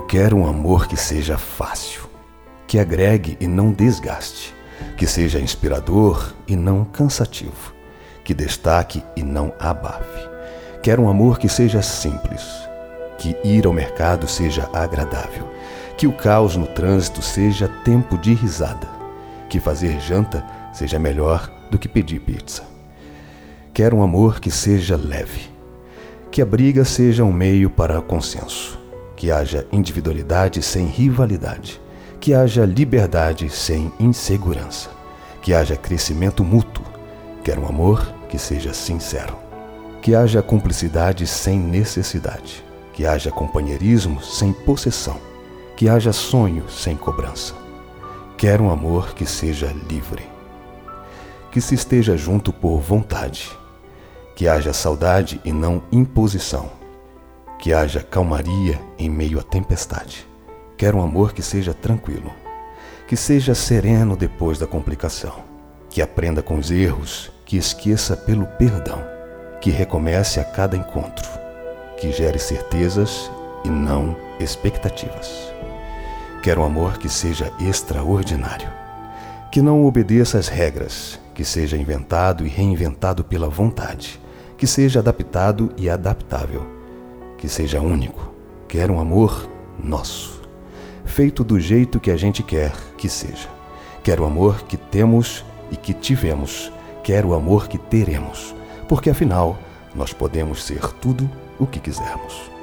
quero um amor que seja fácil, que agregue e não desgaste, que seja inspirador e não cansativo, que destaque e não abafe. Quero um amor que seja simples, que ir ao mercado seja agradável, que o caos no trânsito seja tempo de risada, que fazer janta seja melhor do que pedir pizza. Quero um amor que seja leve, que a briga seja um meio para consenso, que haja individualidade sem rivalidade, que haja liberdade sem insegurança, que haja crescimento mútuo. Quero um amor que seja sincero, que haja cumplicidade sem necessidade, que haja companheirismo sem possessão, que haja sonho sem cobrança. Quero um amor que seja livre, que se esteja junto por vontade, que haja saudade e não imposição, que haja calmaria em meio à tempestade. Quero um amor que seja tranquilo, que seja sereno depois da complicação, que aprenda com os erros, que esqueça pelo perdão, que recomece a cada encontro, que gere certezas e não expectativas. Quero um amor que seja extraordinário, que não obedeça às regras, que seja inventado e reinventado pela vontade. Que seja adaptado e adaptável, que seja único. Quero um amor nosso, feito do jeito que a gente quer que seja. Quero o amor que temos e que tivemos. Quero o amor que teremos, porque afinal nós podemos ser tudo o que quisermos.